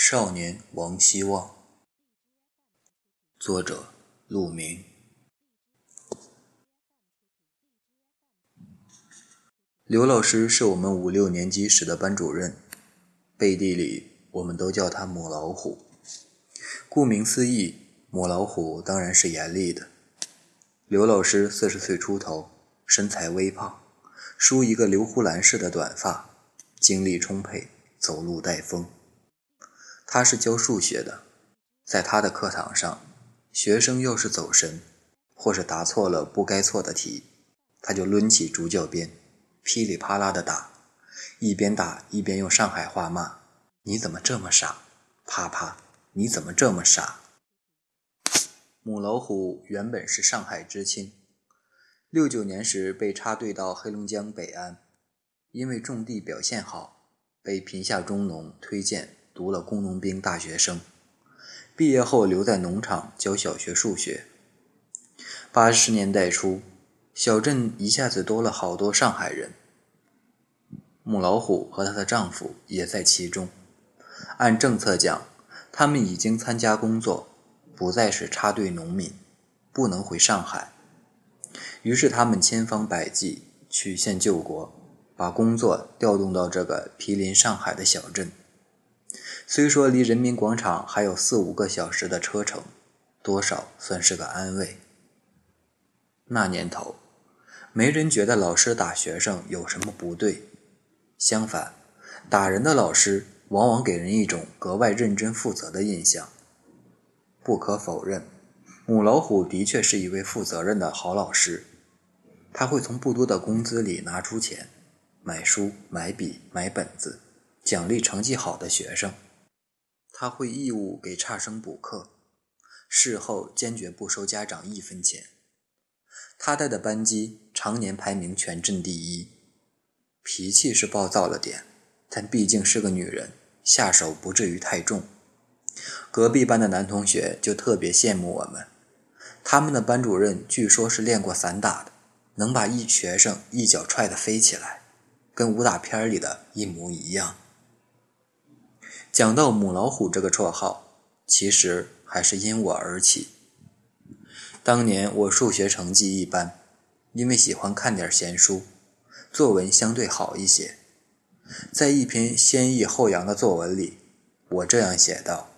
少年王希望，作者陆明。刘老师是我们五六年级时的班主任，背地里我们都叫他母老虎。顾名思义，母老虎当然是严厉的。刘老师四十岁出头，身材微胖，梳一个刘胡兰式的短发，精力充沛，走路带风。他是教数学的，在他的课堂上，学生要是走神，或是答错了不该错的题，他就抡起竹教鞭，噼里啪啦的打，一边打一边用上海话骂：“你怎么这么傻？啪啪，你怎么这么傻？”母老虎原本是上海知青，六九年时被插队到黑龙江北安，因为种地表现好，被贫下中农推荐。读了工农兵大学生，毕业后留在农场教小学数学。八十年代初，小镇一下子多了好多上海人。母老虎和她的丈夫也在其中。按政策讲，他们已经参加工作，不再是插队农民，不能回上海。于是他们千方百计曲线救国，把工作调动到这个毗邻上海的小镇。虽说离人民广场还有四五个小时的车程，多少算是个安慰。那年头，没人觉得老师打学生有什么不对，相反，打人的老师往往给人一种格外认真负责的印象。不可否认，母老虎的确是一位负责任的好老师，他会从不多的工资里拿出钱，买书、买笔、买本子，奖励成绩好的学生。他会义务给差生补课，事后坚决不收家长一分钱。他带的班级常年排名全镇第一。脾气是暴躁了点，但毕竟是个女人，下手不至于太重。隔壁班的男同学就特别羡慕我们，他们的班主任据说是练过散打的，能把一学生一脚踹得飞起来，跟武打片里的一模一样。讲到母老虎这个绰号，其实还是因我而起。当年我数学成绩一般，因为喜欢看点闲书，作文相对好一些。在一篇先抑后扬的作文里，我这样写道：“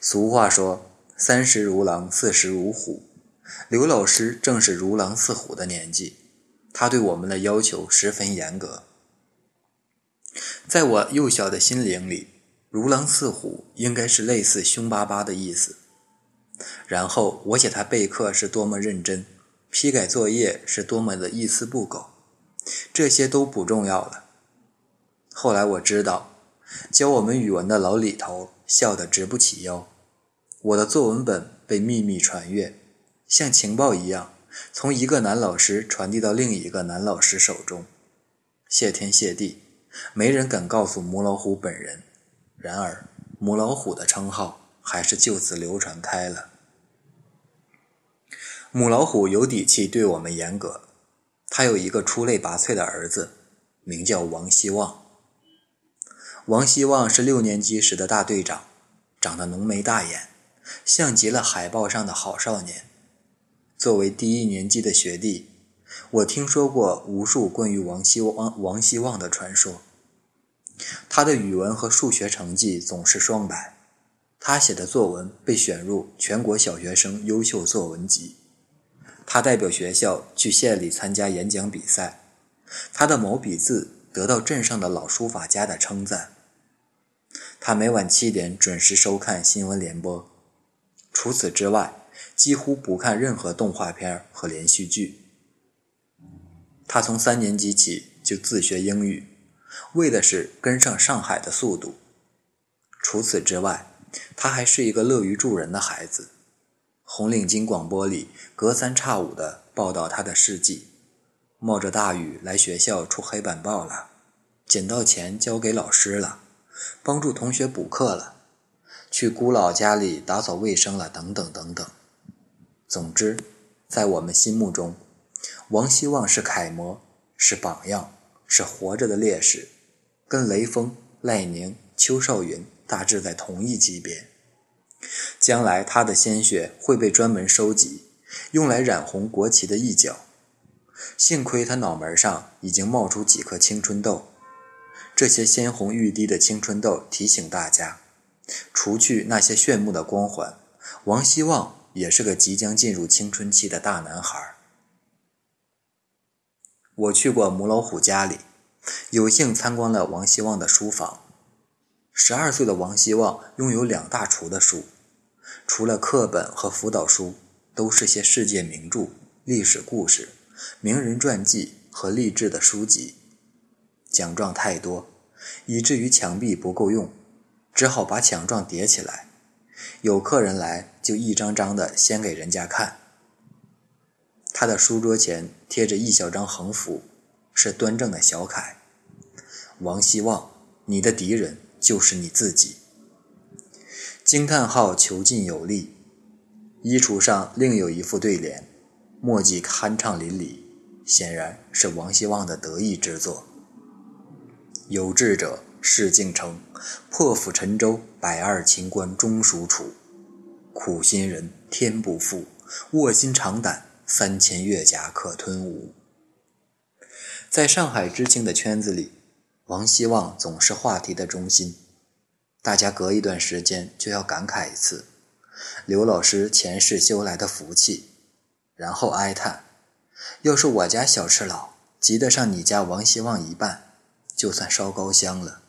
俗话说三十如狼，四十如虎。刘老师正是如狼似虎的年纪，他对我们的要求十分严格。”在我幼小的心灵里，如狼似虎应该是类似凶巴巴的意思。然后我写他备课是多么认真，批改作业是多么的一丝不苟，这些都不重要了。后来我知道，教我们语文的老李头笑得直不起腰。我的作文本被秘密传阅，像情报一样，从一个男老师传递到另一个男老师手中。谢天谢地。没人敢告诉母老虎本人，然而母老虎的称号还是就此流传开了。母老虎有底气，对我们严格。他有一个出类拔萃的儿子，名叫王希望。王希望是六年级时的大队长，长得浓眉大眼，像极了海报上的好少年。作为第一年级的学弟，我听说过无数关于王希望王希望的传说。他的语文和数学成绩总是双百，他写的作文被选入全国小学生优秀作文集。他代表学校去县里参加演讲比赛，他的毛笔字得到镇上的老书法家的称赞。他每晚七点准时收看新闻联播，除此之外几乎不看任何动画片和连续剧。他从三年级起就自学英语。为的是跟上上海的速度。除此之外，他还是一个乐于助人的孩子。红领巾广播里隔三差五地报道他的事迹：冒着大雨来学校出黑板报了，捡到钱交给老师了，帮助同学补课了，去姑姥家里打扫卫生了，等等等等。总之，在我们心目中，王希望是楷模，是榜样。是活着的烈士，跟雷锋、赖宁、邱少云大致在同一级别。将来他的鲜血会被专门收集，用来染红国旗的一角。幸亏他脑门上已经冒出几颗青春痘，这些鲜红欲滴的青春痘提醒大家，除去那些炫目的光环，王希望也是个即将进入青春期的大男孩。我去过母老虎家里，有幸参观了王希望的书房。十二岁的王希望拥有两大橱的书，除了课本和辅导书，都是些世界名著、历史故事、名人传记和励志的书籍。奖状太多，以至于墙壁不够用，只好把奖状叠起来。有客人来，就一张张的先给人家看。他的书桌前贴着一小张横幅，是端正的小楷：“王希望，你的敌人就是你自己。”惊叹号遒劲有力。衣橱上另有一副对联，墨迹酣畅淋漓，显然是王希望的得意之作。有志者事竟成，破釜沉舟，百二秦关终属楚。苦心人天不负，卧薪尝胆。三千越甲可吞吴。在上海知青的圈子里，王希望总是话题的中心。大家隔一段时间就要感慨一次刘老师前世修来的福气，然后哀叹：要是我家小赤佬及得上你家王希望一半，就算烧高香了。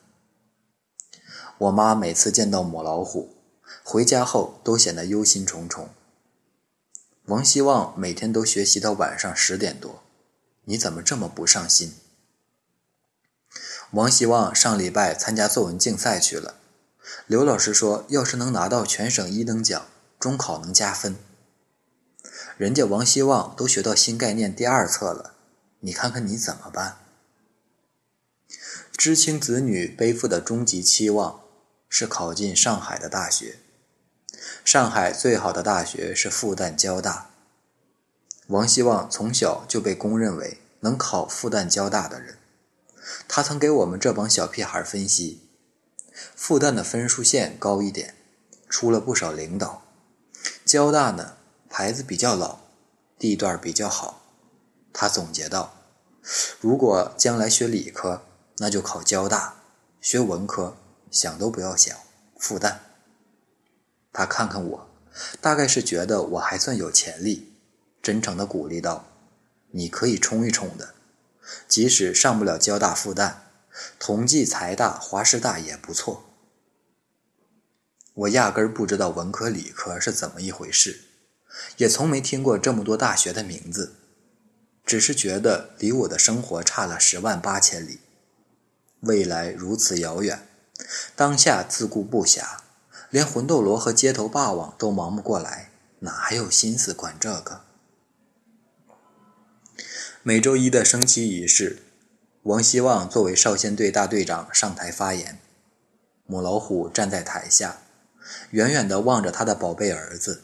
我妈每次见到母老虎，回家后都显得忧心忡忡。王希望每天都学习到晚上十点多，你怎么这么不上心？王希望上礼拜参加作文竞赛去了，刘老师说，要是能拿到全省一等奖，中考能加分。人家王希望都学到新概念第二册了，你看看你怎么办？知青子女背负的终极期望是考进上海的大学。上海最好的大学是复旦交大。王希望从小就被公认为能考复旦交大的人。他曾给我们这帮小屁孩分析：复旦的分数线高一点，出了不少领导；交大呢，牌子比较老，地段比较好。他总结道：如果将来学理科，那就考交大；学文科，想都不要想，复旦。他看看我，大概是觉得我还算有潜力，真诚地鼓励道：“你可以冲一冲的，即使上不了交大、复旦，同济、财大、华师大也不错。”我压根儿不知道文科、理科是怎么一回事，也从没听过这么多大学的名字，只是觉得离我的生活差了十万八千里，未来如此遥远，当下自顾不暇。连魂斗罗和街头霸王都忙不过来，哪还有心思管这个？每周一的升旗仪式，王希望作为少先队大队长上台发言。母老虎站在台下，远远地望着他的宝贝儿子。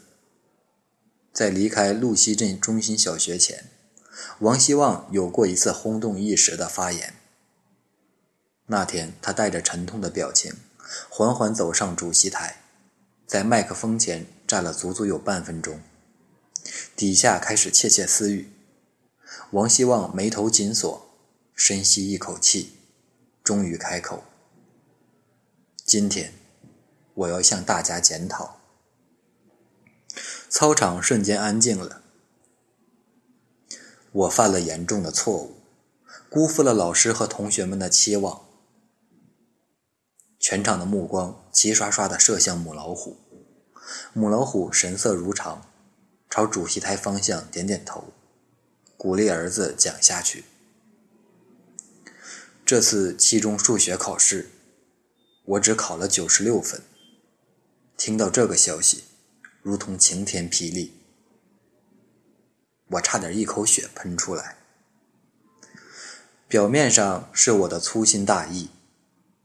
在离开路西镇中心小学前，王希望有过一次轰动一时的发言。那天，他带着沉痛的表情。缓缓走上主席台，在麦克风前站了足足有半分钟，底下开始窃窃私语。王希望眉头紧锁，深吸一口气，终于开口：“今天，我要向大家检讨。”操场瞬间安静了。我犯了严重的错误，辜负了老师和同学们的期望。全场的目光齐刷刷地射向母老虎，母老虎神色如常，朝主席台方向点点头，鼓励儿子讲下去。这次期中数学考试，我只考了九十六分。听到这个消息，如同晴天霹雳，我差点一口血喷出来。表面上是我的粗心大意。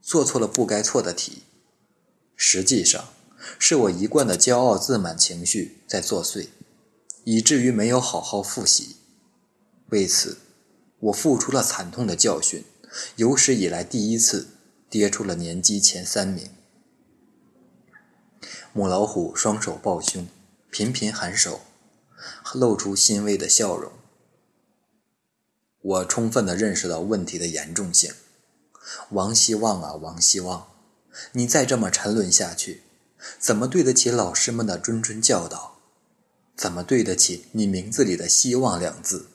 做错了不该错的题，实际上是我一贯的骄傲自满情绪在作祟，以至于没有好好复习。为此，我付出了惨痛的教训，有史以来第一次跌出了年级前三名。母老虎双手抱胸，频频颔首，露出欣慰的笑容。我充分的认识到问题的严重性。王希望啊，王希望，你再这么沉沦下去，怎么对得起老师们的谆谆教导？怎么对得起你名字里的“希望”两字？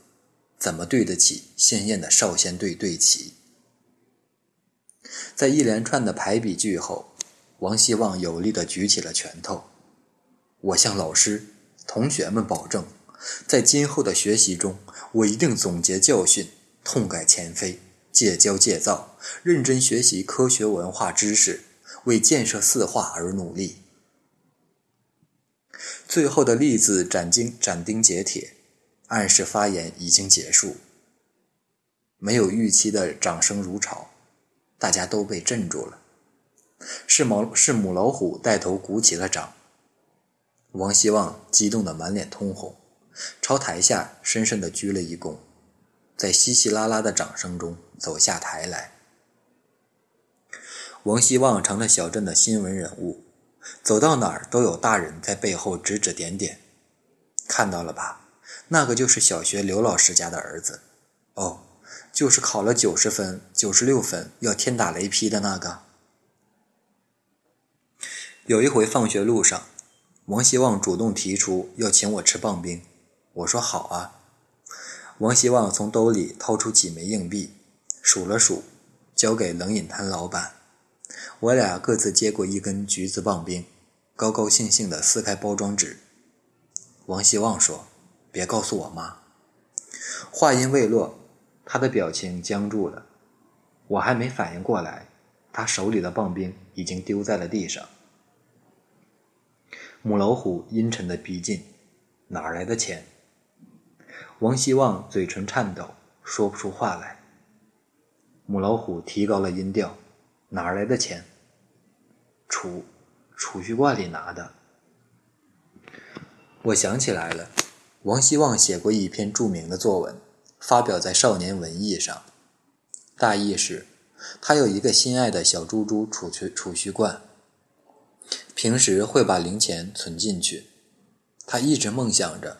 怎么对得起鲜艳的少先队队旗？在一连串的排比句后，王希望有力地举起了拳头。我向老师、同学们保证，在今后的学习中，我一定总结教训，痛改前非，戒骄戒躁，认真学习科学文化知识，为建设四化而努力。最后的例子斩钉斩钉截铁，暗示发言已经结束。没有预期的掌声如潮，大家都被镇住了。是毛是母老虎带头鼓起了掌。王希望激动得满脸通红，朝台下深深的鞠了一躬，在稀稀拉拉的掌声中走下台来。王希望成了小镇的新闻人物。走到哪儿都有大人在背后指指点点，看到了吧？那个就是小学刘老师家的儿子，哦，就是考了九十分、九十六分要天打雷劈的那个。有一回放学路上，王希望主动提出要请我吃棒冰，我说好啊。王希望从兜里掏出几枚硬币，数了数，交给冷饮摊老板。我俩各自接过一根橘子棒冰，高高兴兴地撕开包装纸。王希望说：“别告诉我妈。”话音未落，他的表情僵住了。我还没反应过来，他手里的棒冰已经丢在了地上。母老虎阴沉地逼近：“哪来的钱？”王希望嘴唇颤抖，说不出话来。母老虎提高了音调。哪儿来的钱？储储蓄罐里拿的。我想起来了，王希望写过一篇著名的作文，发表在《少年文艺》上。大意是，他有一个心爱的小猪猪储蓄储蓄罐，平时会把零钱存进去。他一直梦想着，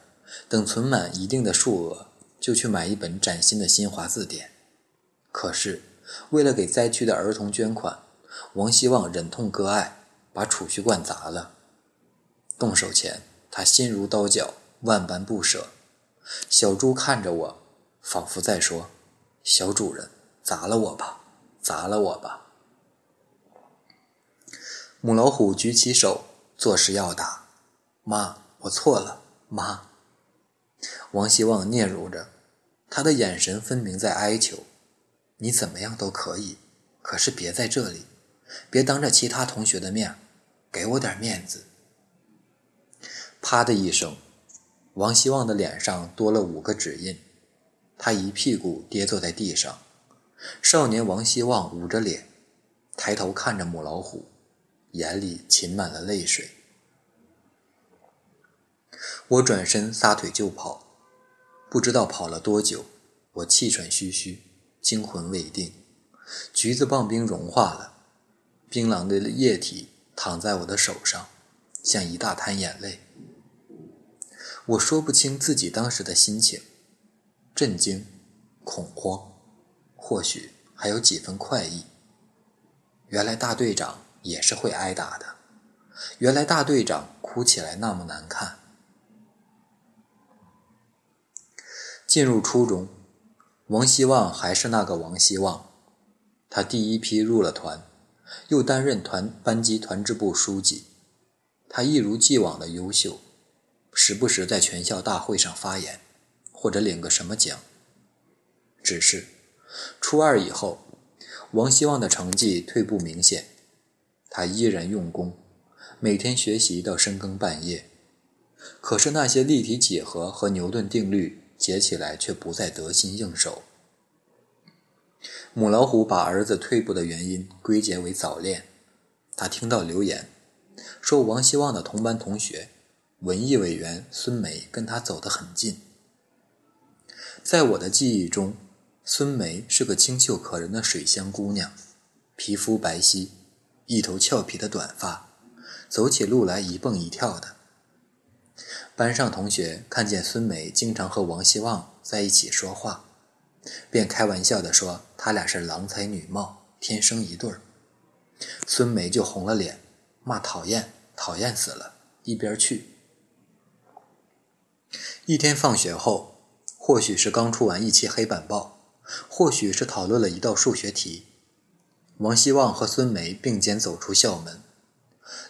等存满一定的数额，就去买一本崭新的新华字典。可是。为了给灾区的儿童捐款，王希望忍痛割爱，把储蓄罐砸了。动手前，他心如刀绞，万般不舍。小猪看着我，仿佛在说：“小主人，砸了我吧，砸了我吧。”母老虎举起手，作势要打。妈，我错了，妈。王希望嗫嚅着，他的眼神分明在哀求。你怎么样都可以，可是别在这里，别当着其他同学的面，给我点面子。啪的一声，王希望的脸上多了五个指印，他一屁股跌坐在地上。少年王希望捂着脸，抬头看着母老虎，眼里噙满了泪水。我转身撒腿就跑，不知道跑了多久，我气喘吁吁。惊魂未定，橘子棒冰融化了，冰冷的液体躺在我的手上，像一大滩眼泪。我说不清自己当时的心情，震惊、恐慌，或许还有几分快意。原来大队长也是会挨打的，原来大队长哭起来那么难看。进入初中。王希望还是那个王希望，他第一批入了团，又担任团班级团支部书记。他一如既往的优秀，时不时在全校大会上发言，或者领个什么奖。只是初二以后，王希望的成绩退步明显。他依然用功，每天学习到深更半夜，可是那些立体几何和牛顿定律。写起来却不再得心应手。母老虎把儿子退步的原因归结为早恋。他听到流言，说王希望的同班同学，文艺委员孙梅跟他走得很近。在我的记忆中，孙梅是个清秀可人的水乡姑娘，皮肤白皙，一头俏皮的短发，走起路来一蹦一跳的。班上同学看见孙梅经常和王希望在一起说话，便开玩笑地说他俩是郎才女貌，天生一对儿。孙梅就红了脸，骂讨厌，讨厌死了，一边去。一天放学后，或许是刚出完一期黑板报，或许是讨论了一道数学题，王希望和孙梅并肩走出校门，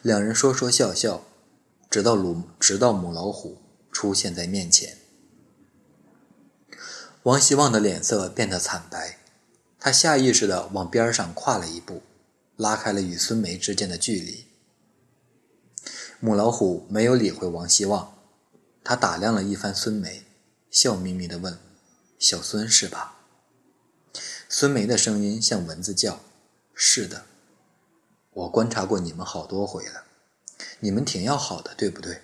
两人说说笑笑，直到鲁直到母老虎出现在面前。王希望的脸色变得惨白，他下意识地往边上跨了一步，拉开了与孙梅之间的距离。母老虎没有理会王希望。他打量了一番孙梅，笑眯眯地问：“小孙是吧？”孙梅的声音像蚊子叫：“是的，我观察过你们好多回了，你们挺要好的，对不对？”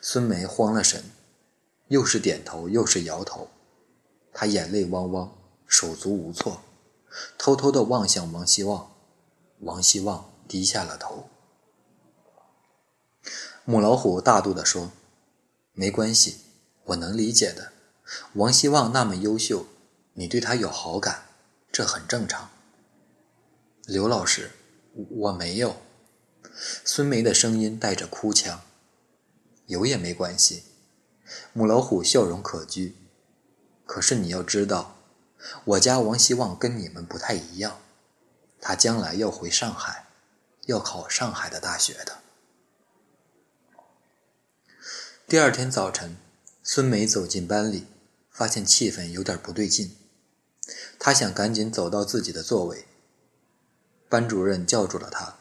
孙梅慌了神，又是点头又是摇头，她眼泪汪汪，手足无措，偷偷地望向王希望。王希望低下了头。母老虎大度地说。没关系，我能理解的。王希望那么优秀，你对他有好感，这很正常。刘老师，我没有。孙梅的声音带着哭腔。有也没关系。母老虎笑容可掬。可是你要知道，我家王希望跟你们不太一样，他将来要回上海，要考上海的大学的。第二天早晨，孙梅走进班里，发现气氛有点不对劲。她想赶紧走到自己的座位。班主任叫住了她，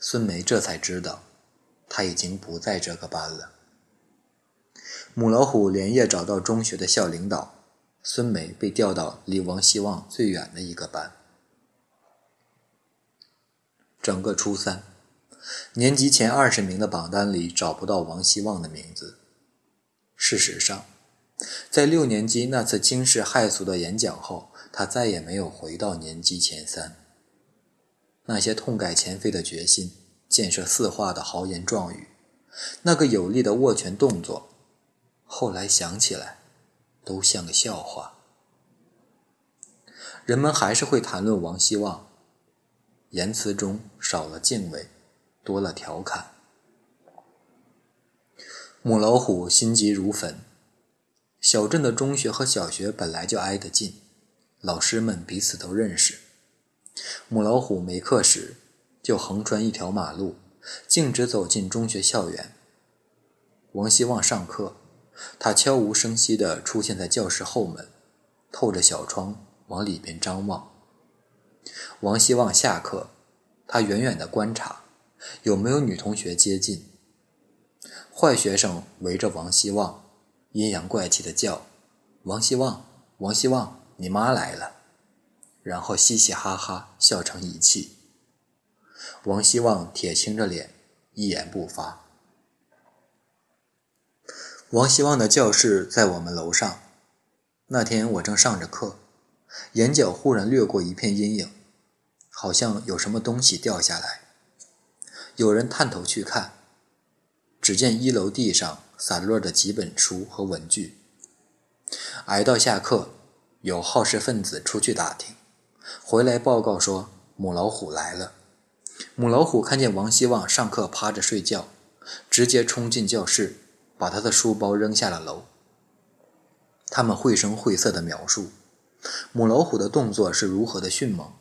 孙梅这才知道，他已经不在这个班了。母老虎连夜找到中学的校领导，孙梅被调到离王希望最远的一个班。整个初三。年级前二十名的榜单里找不到王希望的名字。事实上，在六年级那次惊世骇俗的演讲后，他再也没有回到年级前三。那些痛改前非的决心、建设四化的豪言壮语、那个有力的握拳动作，后来想起来，都像个笑话。人们还是会谈论王希望，言辞中少了敬畏。多了调侃。母老虎心急如焚。小镇的中学和小学本来就挨得近，老师们彼此都认识。母老虎没课时，就横穿一条马路，径直走进中学校园。王希望上课，他悄无声息地出现在教室后门，透着小窗往里边张望。王希望下课，他远远地观察。有没有女同学接近？坏学生围着王希望，阴阳怪气的叫：“王希望，王希望，你妈来了！”然后嘻嘻哈哈笑成一气。王希望铁青着脸，一言不发。王希望的教室在我们楼上。那天我正上着课，眼角忽然掠过一片阴影，好像有什么东西掉下来。有人探头去看，只见一楼地上散落着几本书和文具。挨到下课，有好事分子出去打听，回来报告说母老虎来了。母老虎看见王希望上课趴着睡觉，直接冲进教室，把他的书包扔下了楼。他们绘声绘色地描述母老虎的动作是如何的迅猛，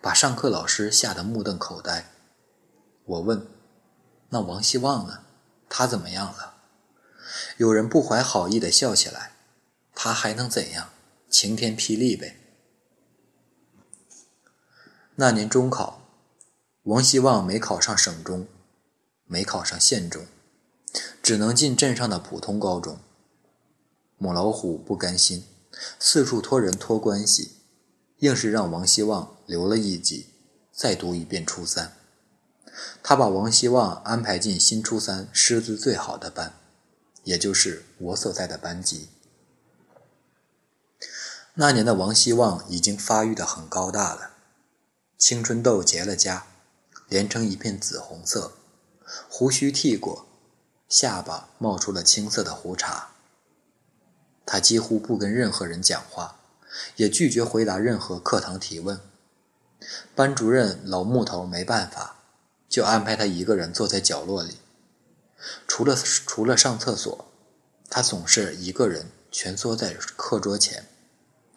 把上课老师吓得目瞪口呆。我问：“那王希望呢？他怎么样了？”有人不怀好意的笑起来：“他还能怎样？晴天霹雳呗。”那年中考，王希望没考上省中，没考上县中，只能进镇上的普通高中。母老虎不甘心，四处托人托关系，硬是让王希望留了一级，再读一遍初三。他把王希望安排进新初三师资最好的班，也就是我所在的班级。那年的王希望已经发育的很高大了，青春痘结了痂，连成一片紫红色，胡须剃过，下巴冒出了青色的胡茬。他几乎不跟任何人讲话，也拒绝回答任何课堂提问。班主任老木头没办法，就安排他一个人坐在角落里。除了除了上厕所，他总是一个人蜷缩在课桌前，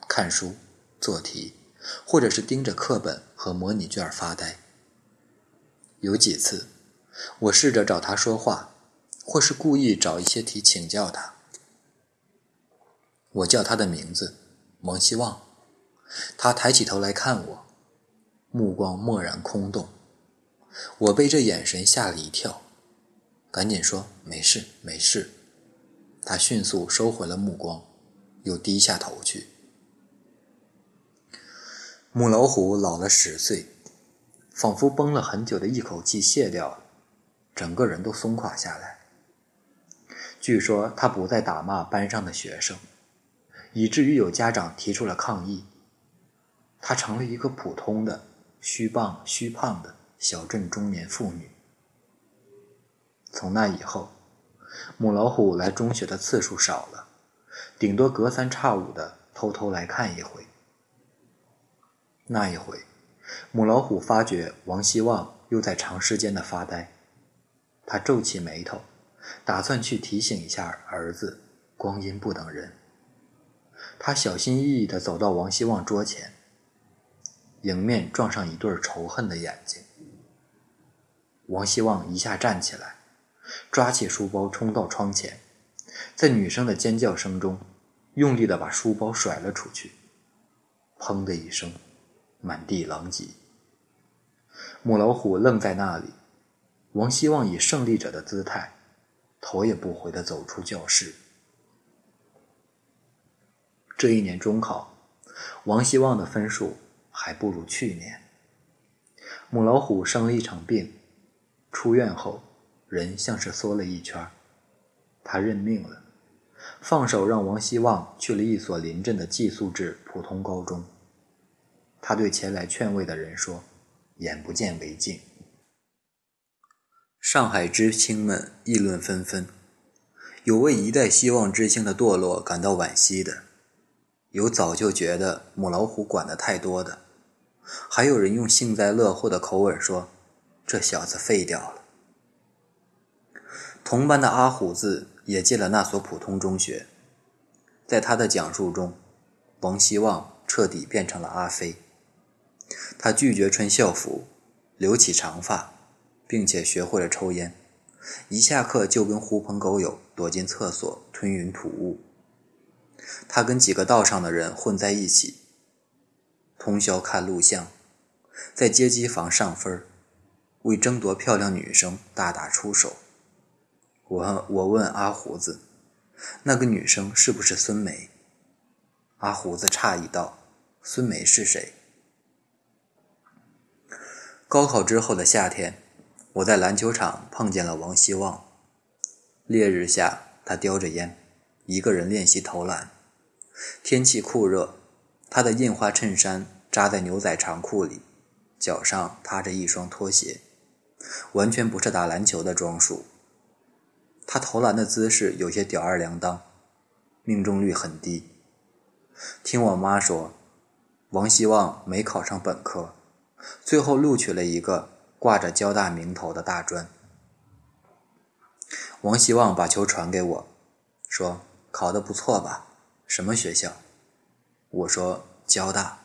看书、做题，或者是盯着课本和模拟卷发呆。有几次，我试着找他说话，或是故意找一些题请教他。我叫他的名字，王希望。他抬起头来看我，目光漠然空洞。我被这眼神吓了一跳，赶紧说：“没事，没事。”他迅速收回了目光，又低下头去。母老虎老了十岁，仿佛绷了很久的一口气泄掉了，整个人都松垮下来。据说他不再打骂班上的学生。以至于有家长提出了抗议，她成了一个普通的虚胖虚胖的小镇中年妇女。从那以后，母老虎来中学的次数少了，顶多隔三差五的偷偷来看一回。那一回，母老虎发觉王希望又在长时间的发呆，他皱起眉头，打算去提醒一下儿子：光阴不等人。他小心翼翼地走到王希望桌前，迎面撞上一对仇恨的眼睛。王希望一下站起来，抓起书包冲到窗前，在女生的尖叫声中，用力地把书包甩了出去，砰的一声，满地狼藉。母老虎愣在那里，王希望以胜利者的姿态，头也不回地走出教室。这一年中考，王希望的分数还不如去年。母老虎生了一场病，出院后人像是缩了一圈。他认命了，放手让王希望去了一所临镇的寄宿制普通高中。他对前来劝慰的人说：“眼不见为净。”上海知青们议论纷纷，有为一代希望之星的堕落感到惋惜的。有早就觉得母老虎管得太多的，还有人用幸灾乐祸的口吻说：“这小子废掉了。”同班的阿虎子也进了那所普通中学，在他的讲述中，王希望彻底变成了阿飞。他拒绝穿校服，留起长发，并且学会了抽烟，一下课就跟狐朋狗友躲进厕所吞云吐雾。他跟几个道上的人混在一起，通宵看录像，在街机房上分为争夺漂亮女生大打出手。我我问阿胡子，那个女生是不是孙梅？阿胡子诧异道：“孙梅是谁？”高考之后的夏天，我在篮球场碰见了王希望。烈日下，他叼着烟，一个人练习投篮。天气酷热，他的印花衬衫扎在牛仔长裤里，脚上踏着一双拖鞋，完全不是打篮球的装束。他投篮的姿势有些吊儿郎当，命中率很低。听我妈说，王希望没考上本科，最后录取了一个挂着交大名头的大专。王希望把球传给我，说：“考得不错吧？”什么学校？我说交大。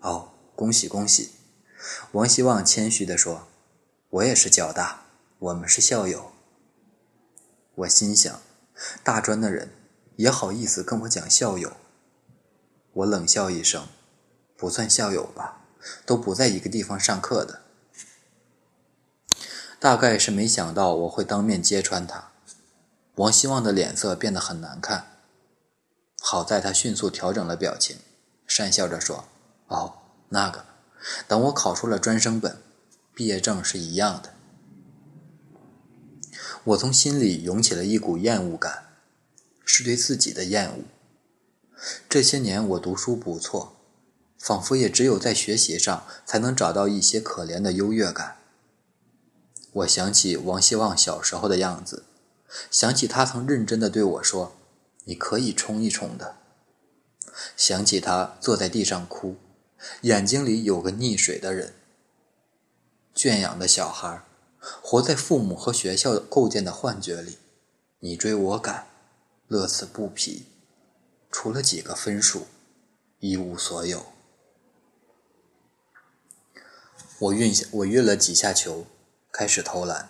哦，恭喜恭喜！王希望谦虚地说：“我也是交大，我们是校友。”我心想，大专的人也好意思跟我讲校友？我冷笑一声：“不算校友吧，都不在一个地方上课的。”大概是没想到我会当面揭穿他，王希望的脸色变得很难看。好在他迅速调整了表情，讪笑着说：“哦，那个，等我考出了专升本，毕业证是一样的。”我从心里涌起了一股厌恶感，是对自己的厌恶。这些年我读书不错，仿佛也只有在学习上才能找到一些可怜的优越感。我想起王希望小时候的样子，想起他曾认真的对我说：“你可以冲一冲的。”想起他坐在地上哭，眼睛里有个溺水的人。圈养的小孩，活在父母和学校构建的幻觉里，你追我赶，乐此不疲，除了几个分数，一无所有。我运下，我运了几下球，开始投篮。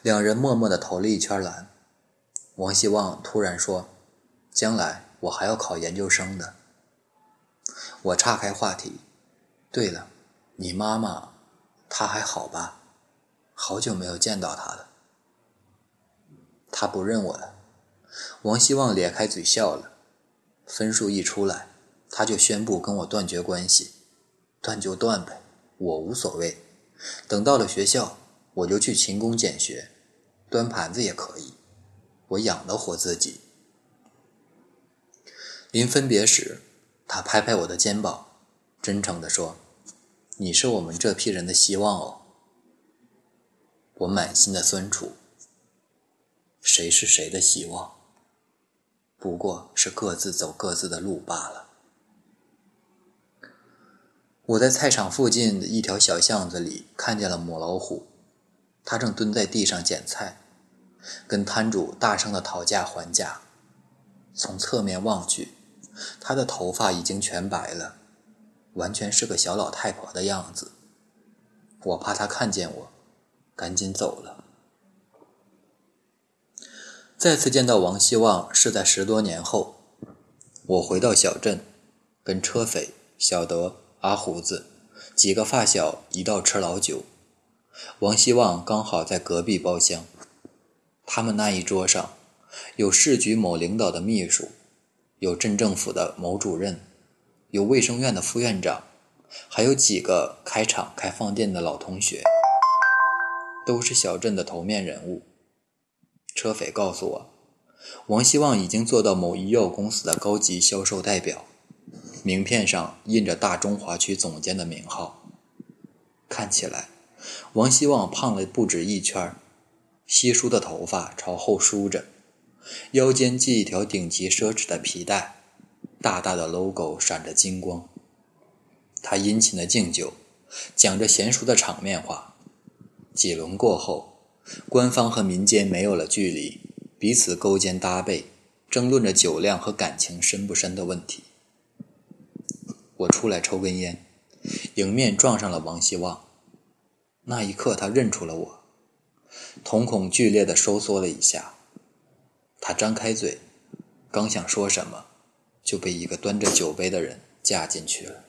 两人默默地投了一圈篮。王希望突然说：“将来我还要考研究生的。”我岔开话题：“对了，你妈妈，她还好吧？好久没有见到她了。”她不认我了。王希望咧开嘴笑了。分数一出来，他就宣布跟我断绝关系。断就断呗。我无所谓，等到了学校，我就去勤工俭学，端盘子也可以，我养得活自己。临分别时，他拍拍我的肩膀，真诚地说：“你是我们这批人的希望哦。”我满心的酸楚。谁是谁的希望？不过是各自走各自的路罢了。我在菜场附近的一条小巷子里看见了母老虎，它正蹲在地上捡菜，跟摊主大声的讨价还价。从侧面望去，它的头发已经全白了，完全是个小老太婆的样子。我怕它看见我，赶紧走了。再次见到王希望是在十多年后，我回到小镇，跟车匪小德。阿胡子，几个发小一道吃老酒。王希望刚好在隔壁包厢。他们那一桌上，有市局某领导的秘书，有镇政府的某主任，有卫生院的副院长，还有几个开厂开饭店的老同学，都是小镇的头面人物。车匪告诉我，王希望已经做到某医药公司的高级销售代表。名片上印着大中华区总监的名号。看起来，王希望胖了不止一圈稀疏的头发朝后梳着，腰间系一条顶级奢侈的皮带，大大的 logo 闪着金光。他殷勤的敬酒，讲着娴熟的场面话。几轮过后，官方和民间没有了距离，彼此勾肩搭背，争论着酒量和感情深不深的问题。我出来抽根烟迎面撞上了王希望。那一刻他认出了我瞳孔剧烈的收缩了一下。他张开嘴刚想说什么就被一个端着酒杯的人架进去了。